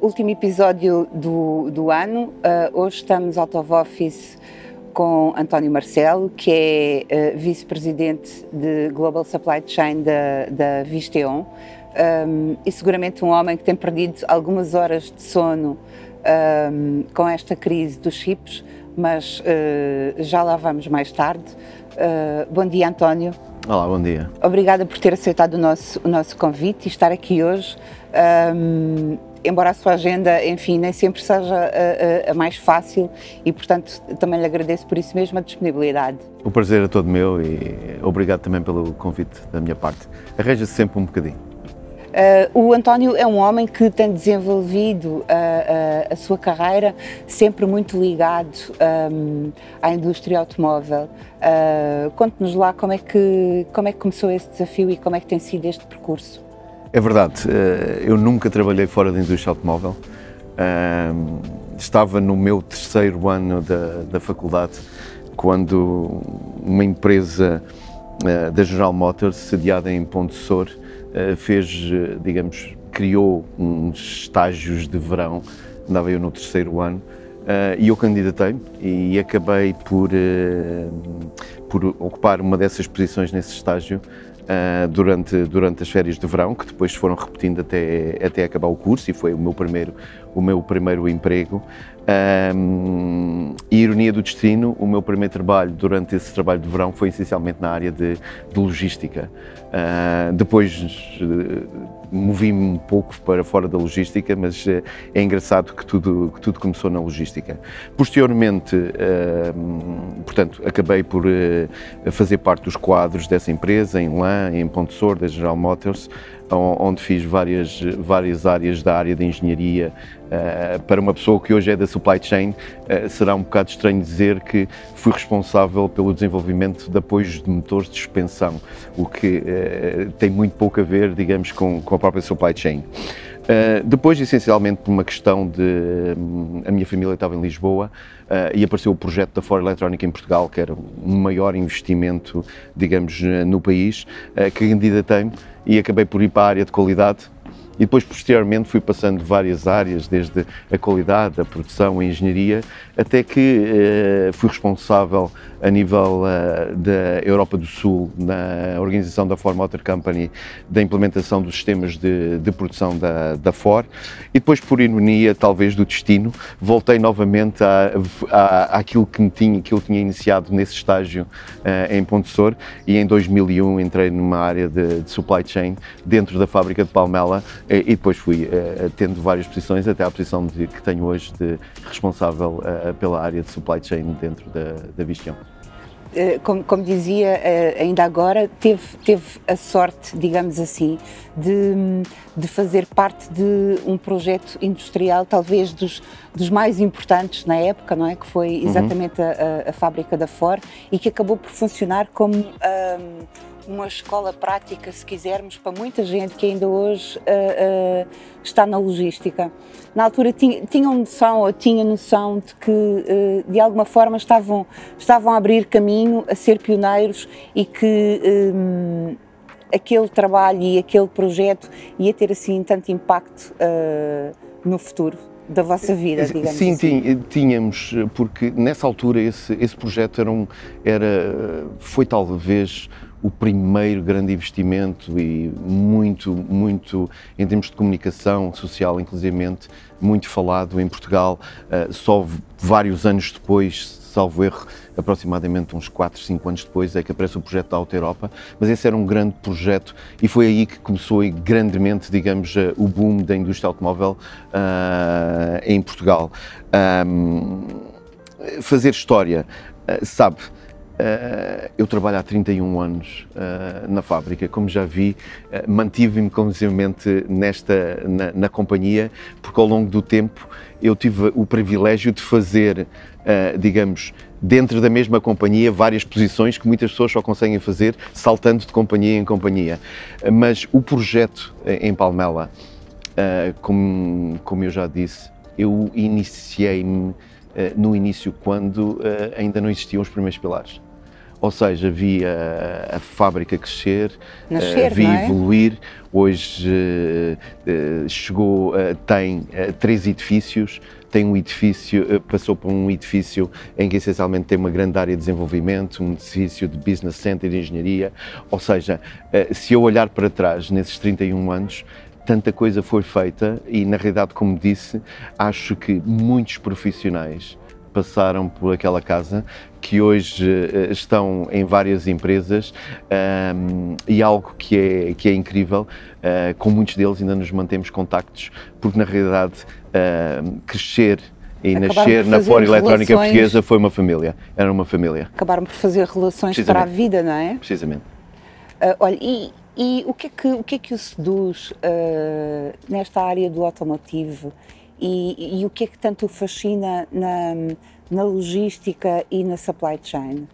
último episódio do, do ano. Uh, hoje estamos out of office com António Marcelo, que é uh, vice-presidente de Global Supply Chain da, da Visteon. Um, e seguramente um homem que tem perdido algumas horas de sono um, com esta crise dos chips, mas uh, já lá vamos mais tarde. Bom dia, António. Olá, bom dia. Obrigada por ter aceitado o nosso, o nosso convite e estar aqui hoje. Um, embora a sua agenda, enfim, nem sempre seja a, a, a, mais fácil e, portanto, também lhe agradeço por isso mesmo a disponibilidade. O prazer é todo meu e obrigado também pelo convite da minha parte. Arranja-se sempre um bocadinho. Uh, o António é um homem que tem desenvolvido uh, uh, a sua carreira sempre muito ligado um, à indústria automóvel. Conte-nos lá como é, que, como é que começou esse desafio e como é que tem sido este percurso. É verdade, eu nunca trabalhei fora da indústria automóvel. Estava no meu terceiro ano da, da faculdade quando uma empresa da General Motors, sediada em Ponte Sor, eh, fez, eh, digamos, criou uns estágios de verão, andava eu no terceiro ano, eh, e eu candidatei e acabei por, por ocupar uma dessas posições nesse estágio durante, durante as férias de verão, que depois foram repetindo até, até acabar o curso e foi o meu primeiro, o meu primeiro emprego. Um, e ironia do destino, o meu primeiro trabalho durante esse trabalho de verão foi essencialmente na área de, de logística. Uh, depois uh, movi-me um pouco para fora da logística, mas uh, é engraçado que tudo, que tudo começou na logística. Posteriormente, portanto, acabei por fazer parte dos quadros dessa empresa, em LAN, em Ponte Sor, da General Motors, onde fiz várias, várias áreas da área de engenharia. Uh, para uma pessoa que hoje é da supply chain, uh, será um bocado estranho dizer que fui responsável pelo desenvolvimento de apoios de motores de suspensão, o que uh, tem muito pouco a ver, digamos, com, com a própria supply chain. Uh, depois, essencialmente, por uma questão de. Um, a minha família estava em Lisboa uh, e apareceu o projeto da Ford Electronic em Portugal, que era o maior investimento, digamos, no país, uh, que candidatei-me e acabei por ir para a área de qualidade e depois posteriormente fui passando várias áreas, desde a qualidade, a produção, a engenharia, até que eh, fui responsável a nível uh, da Europa do Sul, na organização da Ford Motor Company, da implementação dos sistemas de, de produção da, da Ford. E depois, por ironia, talvez do destino, voltei novamente à, à, àquilo que, me tinha, que eu tinha iniciado nesse estágio uh, em Pontessor e em 2001 entrei numa área de, de supply chain dentro da fábrica de Palmela e, depois fui uh, tendo várias posições até à posição de, que tenho hoje de responsável pela área de supply chain dentro da, da Visteon. Eh, como, como, dizia ainda agora, teve, teve a sorte, digamos assim, de, de fazer parte de um projeto industrial, talvez dos, dos mais importantes na época, não é? Que foi uhum. exatamente uhum. a, a, a, fábrica da Ford e que acabou por funcionar como. Um, uma escola prática, se quisermos, para muita gente que ainda hoje uh, uh, está na logística. Na altura tinham noção ou tinha noção de que, uh, de alguma forma, estavam, estavam a abrir caminho, a ser pioneiros e que um, aquele trabalho e aquele projeto ia ter assim tanto impacto no futuro da vossa vida, digamos Sim, assim. tínhamos, porque nessa altura esse, esse projeto era, um, era foi talvez o primeiro grande investimento e muito, muito, em termos de comunicação social, inclusivamente, muito falado em Portugal. Uh, só vários anos depois, salvo erro, aproximadamente uns 4, 5 anos depois, é que aparece o projeto da Auto Europa, mas esse era um grande projeto e foi aí que começou grandemente, digamos, uh, o boom da indústria automóvel uh, em Portugal. Um, fazer história, sabe, Uh, eu trabalho há 31 anos uh, na fábrica, como já vi, uh, mantive-me inclusivamente nesta, na, na, companhia, porque ao longo do tempo eu tive o privilégio de fazer, digamos, dentro da mesma companhia, várias posições que muitas pessoas só conseguem fazer saltando de companhia em companhia. Mas o projeto em Palmela, como, como eu já disse, eu iniciei-me no início quando ainda não existiam os primeiros pilares ou seja, vi a, a fábrica crescer, Nascer, uh, vi é? evoluir. Hoje uh, chegou, tem três edifícios, tem um edifício, passou por um edifício em que essencialmente tem uma grande área de desenvolvimento, um edifício de business center de engenharia, ou seja, se eu olhar para trás nesses 31 anos, tanta coisa foi feita e na realidade, como disse, acho que muitos profissionais passaram por aquela casa, que hoje uh, estão em várias empresas um, e algo que é, que é incrível, uh, com muitos deles ainda nos mantemos contactos, porque na realidade uh, crescer e Acabaram nascer na Fora Eletrónica Portuguesa foi uma família, era uma família. Acabaram por fazer relações para a vida, não é? Precisamente. olha, e, e o que é que o, que é que o seduz nesta área do automotivo e, e, o que é que tanto fascina na, na logística e na supply chain?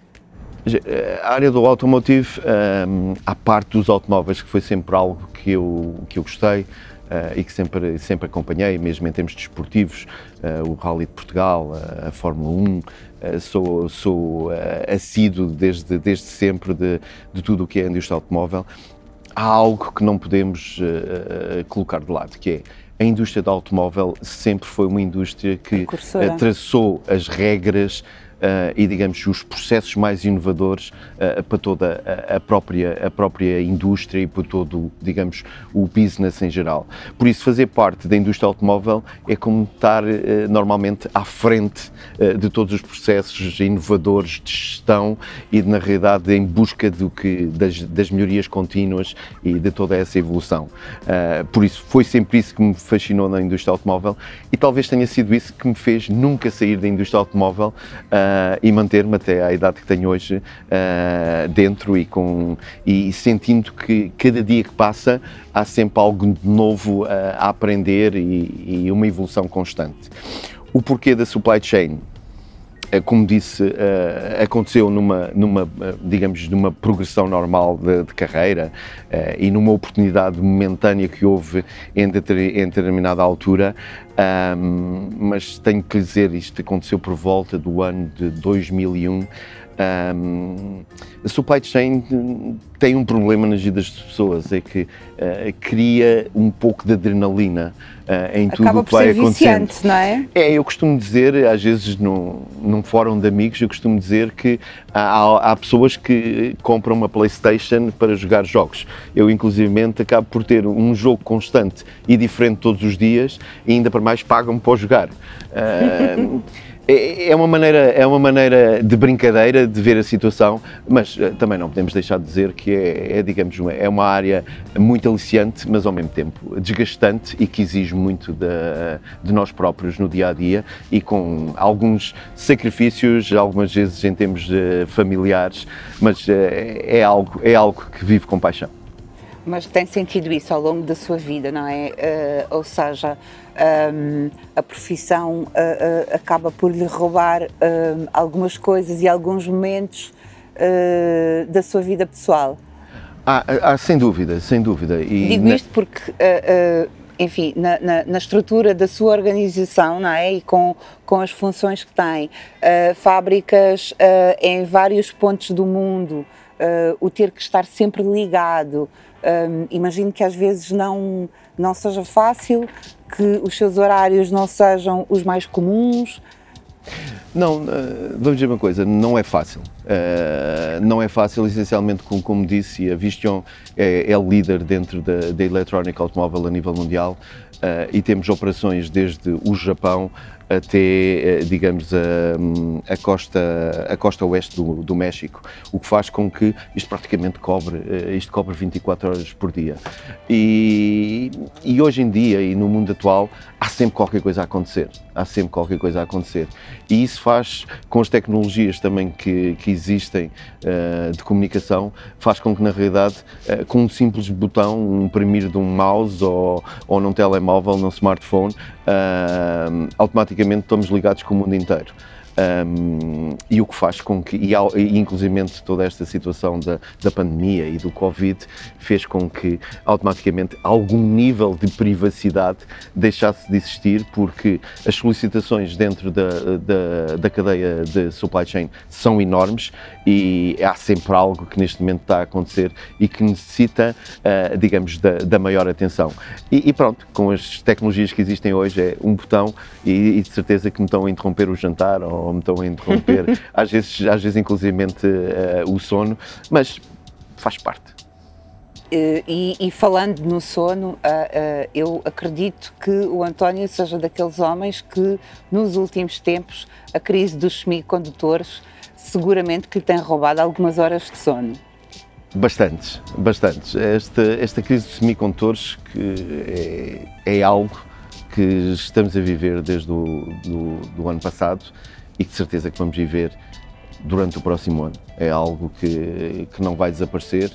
Eh, a área do automotive, um, a parte dos automóveis, que foi sempre algo que eu, que eu gostei uh, e que sempre, sempre acompanhei, mesmo em termos desportivos, uh, o Rally de Portugal, uh, a Fórmula 1, sou, sou assíduo desde, desde sempre de, de tudo o que é a indústria automóvel. Há algo que não podemos colocar de lado, que é a indústria do automóvel sempre foi uma indústria que eh, traçou as regras e, digamos, os processos mais inovadores uh, para toda a, a, própria, a própria indústria e para todo, digamos, o business em geral. Por isso, fazer parte da indústria automóvel é como estar uh, normalmente à frente de todos os processos inovadores de gestão e, na realidade, em busca do que, das, das melhorias contínuas e de toda essa evolução. por isso, foi sempre isso que me fascinou na indústria automóvel e talvez tenha sido isso que me fez nunca sair da indústria automóvel uh, e manter-me até à idade que tenho hoje uh, dentro e, com, e sentindo que cada dia que passa há sempre algo de novo uh, a aprender e, e uma evolução constante. O porquê da supply chain? Como disse, aconteceu numa, numa, digamos, numa progressão normal de, de carreira e numa oportunidade momentânea que houve em, determinada altura, mas tenho que dizer, isto aconteceu por volta do ano de 2001. Um, a supply chain tem um problema nas vidas das pessoas, é que uh, cria um pouco de adrenalina uh, em tudo o que vai acontecendo. Não é? é, eu costumo dizer, às vezes no, num fórum de amigos, eu costumo dizer que há, há pessoas que compram uma Playstation para jogar jogos. Eu, inclusivamente, acabo por ter um jogo constante e diferente todos os dias e ainda para mais pagam-me para jogar. Uh, é uma, maneira, é uma maneira de brincadeira de ver a situação, mas uh, também não podemos deixar de dizer que é, é, digamos, é uma área muito aliciante, mas ao mesmo tempo desgastante e que exige muito de, de nós próprios no dia a dia e com alguns sacrifícios, algumas vezes em termos familiares, mas uh, é, algo, é algo que vive com paixão. Mas tem sentido isso ao longo da sua vida, não é? Uh, ou seja, um, a profissão uh, uh, acaba por lhe roubar algumas coisas e alguns momentos da sua vida pessoal. Ah, ah, sem dúvida, sem dúvida. E Digo isto porque enfim, na, na, na, estrutura da sua organização, não é? E com, com as funções que tem, uh, fábricas uh, em vários pontos do mundo, uh, o ter que estar sempre ligado, um, imagino que às vezes não, não seja fácil, que os seus horários não sejam os mais comuns. Não, uh, vamos dizer uma coisa, não é fácil. Uh, não é fácil, essencialmente, como, como disse, a Vistion é, é líder dentro da, da eletrónica automóvel a nível mundial uh, e temos operações desde o Japão até, eh, digamos, a, a, costa, a costa oeste do, do, México, o que faz com que isto praticamente cobre, eh, isto cobre 24 horas por dia. E, e hoje em dia, e no mundo atual, há sempre qualquer coisa a acontecer, há sempre qualquer coisa a acontecer. E isso faz, com as tecnologias também que, que existem uh, de comunicação, faz com que, na realidade, uh, com um simples botão, um imprimir de um mouse ou, ou num telemóvel, num smartphone, automaticamente estamos ligados com o mundo inteiro. Um, e o que faz com que, e, e inclusivamente toda esta situação da, da pandemia e do Covid, fez com que automaticamente algum nível de privacidade deixasse de existir, porque as solicitações dentro da, da, da cadeia de supply chain são enormes e há sempre algo que neste momento está a acontecer e que necessita, uh, digamos, da, da, maior atenção. E, e, pronto, com as tecnologias que existem hoje, é um botão e, e de certeza que me estão a interromper o jantar ou ou me estão a interromper, às vezes, às vezes inclusivamente uh, o sono, mas faz parte. E, e, falando no sono, uh, uh, eu acredito que o António seja daqueles homens que, nos últimos tempos, a crise dos semicondutores seguramente que lhe tem roubado algumas horas de sono. Bastantes, bastantes. Esta, esta crise dos semicondutores que é, é algo que estamos a viver desde o do, do ano passado e de certeza que vamos viver durante o próximo ano. É algo que, que não vai desaparecer,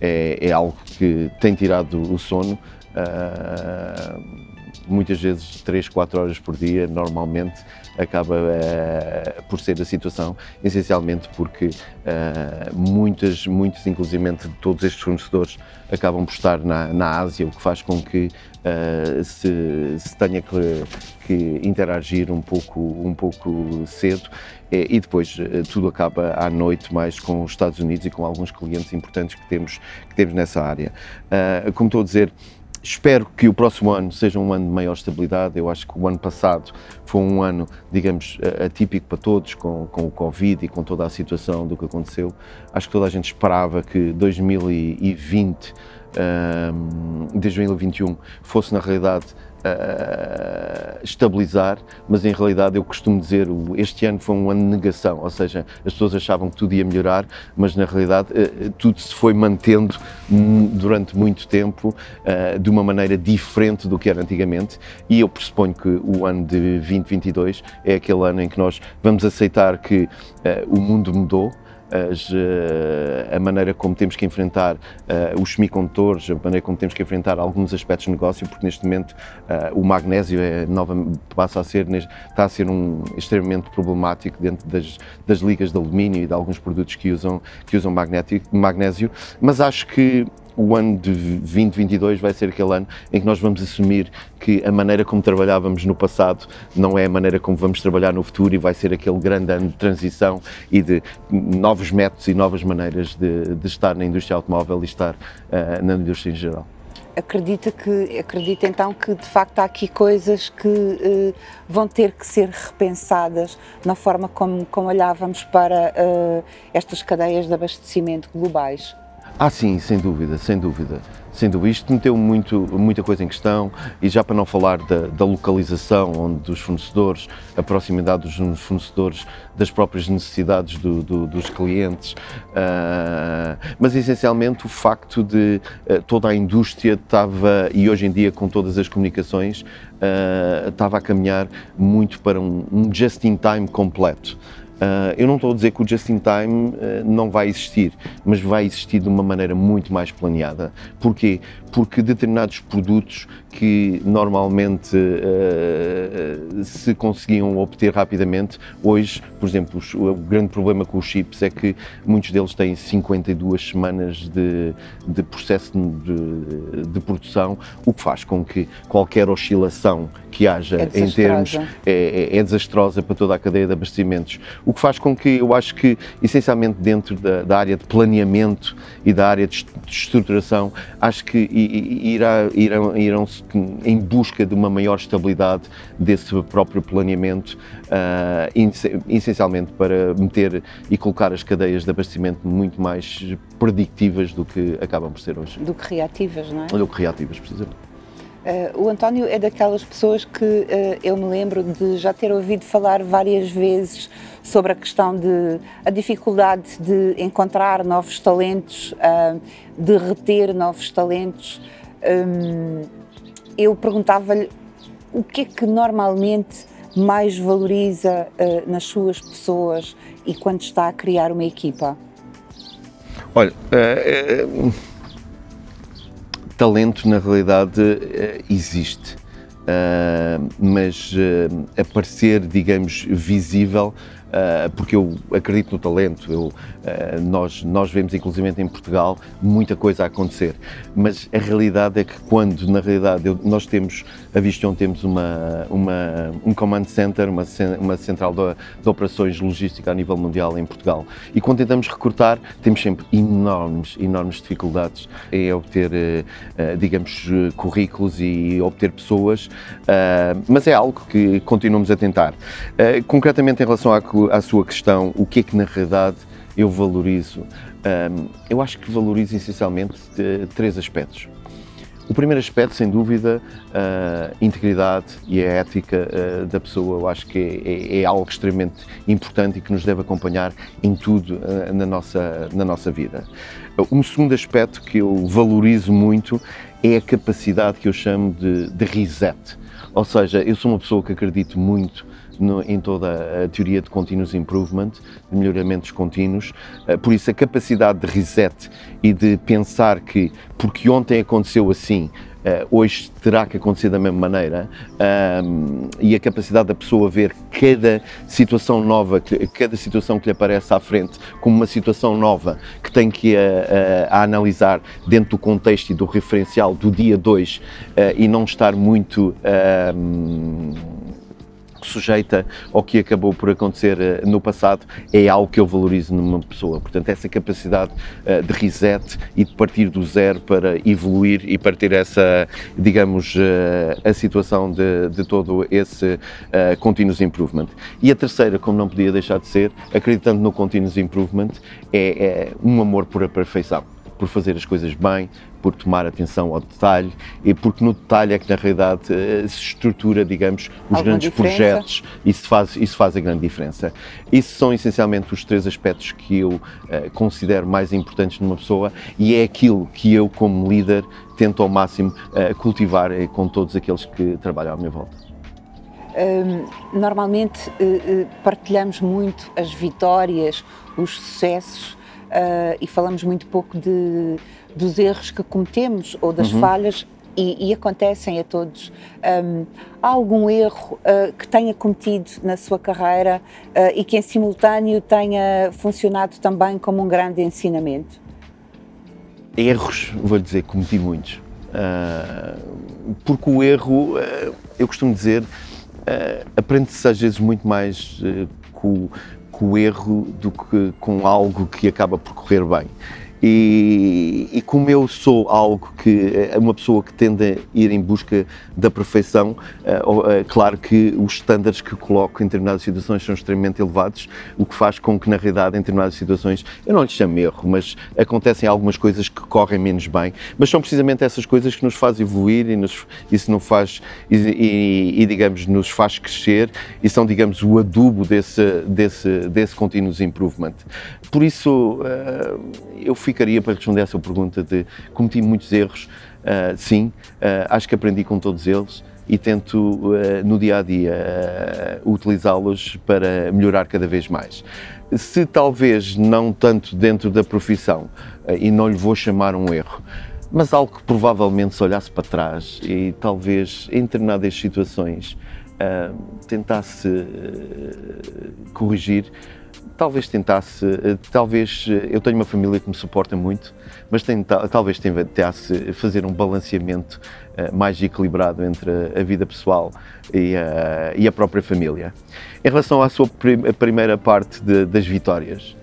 é, é algo que tem tirado o sono. Uh, muitas vezes 3, 4 horas por dia, normalmente acaba uh, por ser a situação, essencialmente porque uh, muitas, muitos, inclusive de todos estes fornecedores, acabam por estar na, na Ásia, o que faz com que uh, se, se, tenha que, que, interagir um pouco, um pouco cedo e depois tudo acaba à noite mais com os Estados Unidos e com alguns clientes importantes que temos, que temos nessa área. como estou a dizer, Espero que o próximo ano seja um ano de maior estabilidade. Eu acho que o ano passado foi um ano, digamos, atípico para todos, com, com o Covid e com toda a situação do que aconteceu. Acho que toda a gente esperava que 2020, um, 2021 fosse, na realidade, uh, estabilizar, mas em realidade eu costumo dizer este ano foi um ano de negação, ou seja, as pessoas achavam que tudo ia melhorar, mas na realidade uh, tudo se foi mantendo durante muito tempo uh, de uma maneira diferente do que era antigamente e eu pressuponho que o ano de 2022 é aquele ano em que nós vamos aceitar que o mundo mudou, as, eh, a maneira como temos que enfrentar uh, os semicondutores, a maneira como temos que enfrentar alguns aspectos de negócio, porque neste momento uh, o magnésio é nova, passa a ser, está a ser um, extremamente problemático dentro das, das ligas de alumínio e de alguns produtos que usam, que usam magnésio, mas acho que o ano de 2022 vai ser aquele ano em que nós vamos assumir que a maneira como trabalhávamos no passado não é a maneira como vamos trabalhar no futuro e vai ser aquele grande ano de transição e de novos métodos e novas maneiras de, de estar na indústria automóvel e estar uh, na indústria em geral acredita que acredita então que de facto há aqui coisas que uh, vão ter que ser repensadas na forma como, como olhávamos para uh, estas cadeias de abastecimento globais. Ah, sim, sem dúvida, sem dúvida. Sem dúvida, isto meteu muito, muita coisa em questão e já para não falar da, da localização onde dos fornecedores, a proximidade dos fornecedores, das próprias necessidades do, do, dos clientes, uh, mas essencialmente o facto de uh, toda a indústria estava, e hoje em dia com todas as comunicações, uh, estava a caminhar muito para um, um just-in-time completo. Uh, eu não estou a dizer que o just in time uh, não vai existir, mas vai existir de uma maneira muito mais planeada. Porquê? Porque determinados produtos que normalmente uh, se conseguiam obter rapidamente, hoje, por exemplo, o grande problema com os chips é que muitos deles têm 52 semanas de, de processo de, de, produção, o que faz com que qualquer oscilação que haja é em termos é, é, é desastrosa para toda a cadeia de abastecimentos. O que faz com que eu acho que, essencialmente dentro da, da área de planeamento e da área de estruturação, acho que irá, irão, irão em busca de uma maior estabilidade desse próprio planeamento, uh, essencialmente para meter e colocar as cadeias de abastecimento muito mais predictivas do que acabam por ser hoje. Do que reativas, não é? Do que reativas, precisamente. Uh, o António é daquelas pessoas que uh, eu me lembro de já ter ouvido falar várias vezes sobre a questão de a dificuldade de encontrar novos talentos, uh, de reter novos talentos. Um, eu perguntava-lhe o que é que normalmente mais valoriza nas suas pessoas e quando está a criar uma equipa? Olha, talento na realidade eh, existe. Uh, mas uh, aparecer, digamos, visível uh, porque eu acredito no talento. Eu, uh, nós, nós vemos, inclusive em Portugal, muita coisa a acontecer. Mas a realidade é que quando, na realidade, eu, nós temos, a Vistion temos uma, uma, um command center, uma, uma central de, de operações logística a nível mundial em Portugal. E quando tentamos recrutar, temos sempre enormes, enormes dificuldades em obter, uh, digamos, currículos e obter pessoas, mas é algo que continuamos a tentar. concretamente em relação à, à sua questão, o que é que na realidade eu valorizo? eu acho que valorizo essencialmente três aspectos. O primeiro aspecto, sem dúvida, a integridade e a ética uh, da pessoa, eu acho que é, é, é, algo extremamente importante e que nos deve acompanhar em tudo na, nossa, na nossa vida. Um segundo aspecto que eu valorizo muito é a capacidade que eu chamo de, de reset. Ou seja, eu sou uma pessoa que acredito muito no, em toda a teoria de continuous improvement, de melhoramentos contínuos. Eh, por isso, a capacidade de reset e de pensar que, porque ontem aconteceu assim, Uh, hoje terá que acontecer da mesma maneira um, e a capacidade da pessoa ver cada situação nova, cada situação que lhe aparece à frente como uma situação nova que tem que uh, uh, a analisar dentro do contexto e do referencial do dia 2 e não estar muito sujeita ao que acabou por acontecer eh, no passado, é algo que eu valorizo numa pessoa. Portanto, essa capacidade eh, de reset e de partir do zero para evoluir e partir essa, digamos, eh, a situação de, de todo esse continuous improvement. E a terceira, como não podia deixar de ser, acreditando no continuous improvement, é, é um amor por a perfeição por fazer as coisas bem, por tomar atenção ao detalhe e porque no detalhe é que na realidade eh, se estrutura, digamos, os Alguma grandes diferença? projetos e isso faz, isso faz a grande diferença. Isso são essencialmente os três aspectos que eu uh, considero mais importantes numa pessoa e é aquilo que eu, como líder, tento ao máximo uh, cultivar uh, com todos aqueles que trabalham à minha volta. Um, normalmente partilhamos muito as vitórias, os sucessos uh, e falamos muito pouco de, dos erros que cometemos ou das uhum. falhas e, e, acontecem a todos. Um, há algum erro uh, que tenha cometido na sua carreira uh, e que em simultâneo tenha funcionado também como um grande ensinamento? Erros, vou dizer, cometi muitos. Porque o erro, eu costumo dizer, aprende-se às vezes muito mais com o erro do que com algo que acaba por correr bem. E, e, como eu sou algo que é uma pessoa que tende a ir em busca da perfeição, é, claro que os estándares que coloco em determinadas situações são extremamente elevados, o que faz com que na realidade em determinadas situações, eu não lhes chamo erro, mas acontecem algumas coisas que correm menos bem, mas são precisamente essas coisas que nos fazem evoluir e nos, isso não faz e, e, e, digamos nos faz crescer e são digamos o adubo desse desse desse continuous improvement. Por isso eu ficaria para responder essa pergunta de cometi muitos erros, uh, sim, uh, acho que aprendi com todos eles e tento uh, no dia a dia utilizá-los para melhorar cada vez mais. Se talvez não tanto dentro da profissão, e não lhe vou chamar um erro, mas algo que provavelmente se olhasse para trás e talvez em determinadas situações tentasse corrigir, talvez tentasse, eh, talvez eh, eu tenho uma família que me suporta muito, mas tenta, talvez tentasse fazer um balanceamento uh, mais equilibrado entre a, vida pessoal e a, e a, própria família. Em relação à sua prim primeira parte de, das vitórias,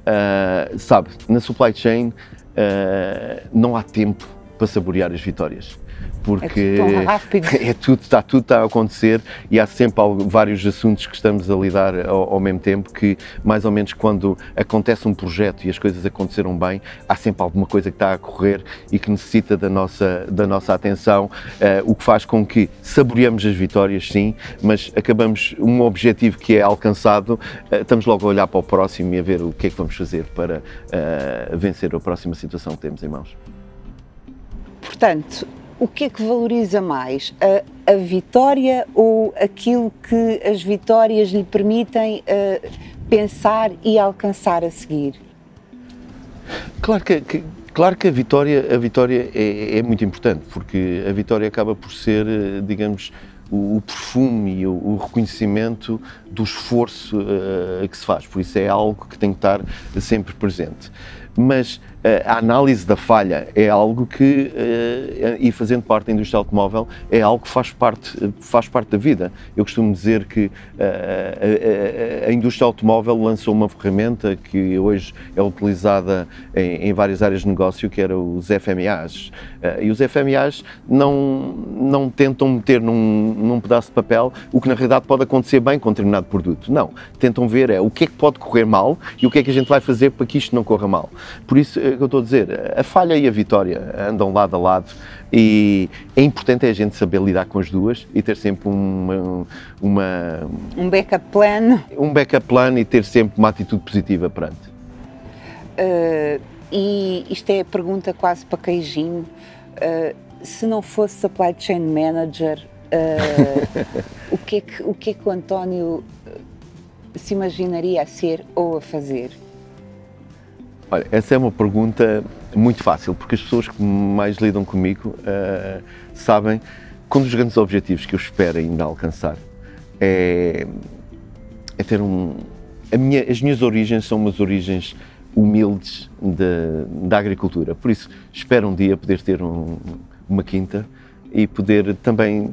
uh, sabe, na supply chain uh, não há tempo para saborear as vitórias porque é, é tudo, está tudo está a acontecer e há sempre vários assuntos que estamos a lidar ao, ao, mesmo tempo que mais ou menos quando acontece um projeto e as coisas aconteceram bem, há sempre alguma coisa que está a correr e que necessita da nossa, da nossa atenção, uh, o que faz com que saboreamos as vitórias, sim, mas acabamos um objetivo que é alcançado, uh, estamos logo a olhar para o próximo e a ver o que é que vamos fazer para uh, vencer a próxima situação que temos em mãos. Portanto, o que é que valoriza mais? A, a, vitória ou aquilo que as vitórias lhe permitem uh, pensar e alcançar a seguir? Claro que, que, claro que a vitória, a vitória é, é, muito importante, porque a vitória acaba por ser, eh, digamos, o, perfume e o, o, reconhecimento do esforço uh, que se faz. Por isso é algo que tem que estar sempre presente. Mas a análise da falha é algo que, eh, e fazendo parte da indústria automóvel, é algo que faz parte, faz parte da vida. Eu costumo dizer que eh, a, indústria automóvel lançou uma ferramenta que hoje é utilizada em, em várias áreas de negócio, que era os FMAs. Eh, e os FMAs não, não tentam meter num, num pedaço de papel o que na realidade pode acontecer bem com determinado produto. Não. Tentam ver é, o que é que pode correr mal e o que é que a gente vai fazer para que isto não corra mal. Por isso, que eu estou a dizer, a falha e a vitória andam lado a lado e é importante a gente saber lidar com as duas e ter sempre uma, uma um backup plan. Um backup plan e ter sempre uma atitude positiva perante. Uh, e isto é a pergunta quase para queijinho. Uh, se não fosse supply chain manager, uh, o, que é que, o que é que o António se imaginaria a ser ou a fazer? Olha, essa é uma pergunta muito fácil, porque as pessoas que mais lidam comigo uh, sabem que um dos grandes objetivos que eu espero ainda alcançar é, é ter um. Minha, as minhas origens são umas origens humildes da agricultura, por isso espero um dia poder ter um, uma quinta e poder também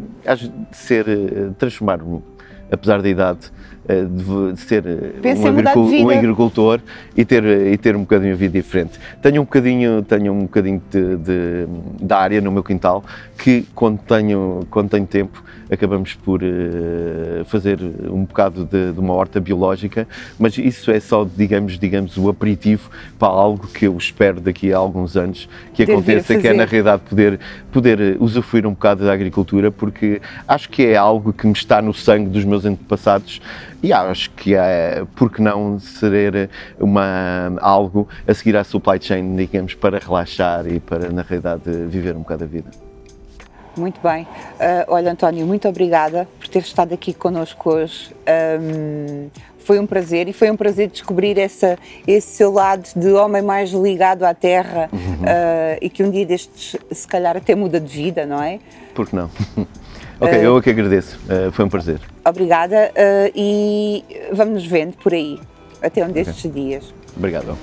ser, eh, transformar-me, apesar da idade, de ser eh, um, agricultor, um agricultor e ter, e ter um bocadinho de vida diferente. Tenho um bocadinho, tenho um bocadinho de, de, de área no meu quintal que quando tenho, quando tenho tempo acabamos por uh, fazer um bocado de, de, uma horta biológica, mas isso é só, digamos, digamos, o aperitivo para algo que eu espero daqui a alguns anos que aconteça, que é na realidade poder, poder usufruir um bocado da agricultura, porque acho que é algo que me está no sangue dos meus antepassados e acho que é, porque não ser uma, algo a seguir à supply chain, digamos, para relaxar e para, na realidade, viver um bocado a vida. Muito bem. Uh, olha, António, muito obrigada por ter estado aqui connosco hoje. Um, foi um prazer e foi um prazer descobrir essa, esse seu lado de homem mais ligado à terra uhum. uh, e que um dia destes, se calhar, até muda de vida, não é? Por que não? ok, uh, eu é que agradeço. foi um prazer. Obrigada e vamos nos vendo por aí, até um destes okay. dias. Obrigado.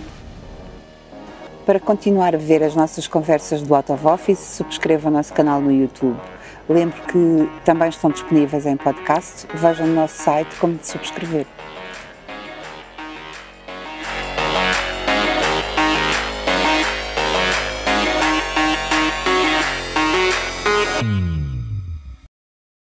Para continuar a ver as nossas conversas do Out of Office, subscreva o nosso canal no YouTube. Lembre que também estão disponíveis em podcast. Veja no nosso site como de subscrever.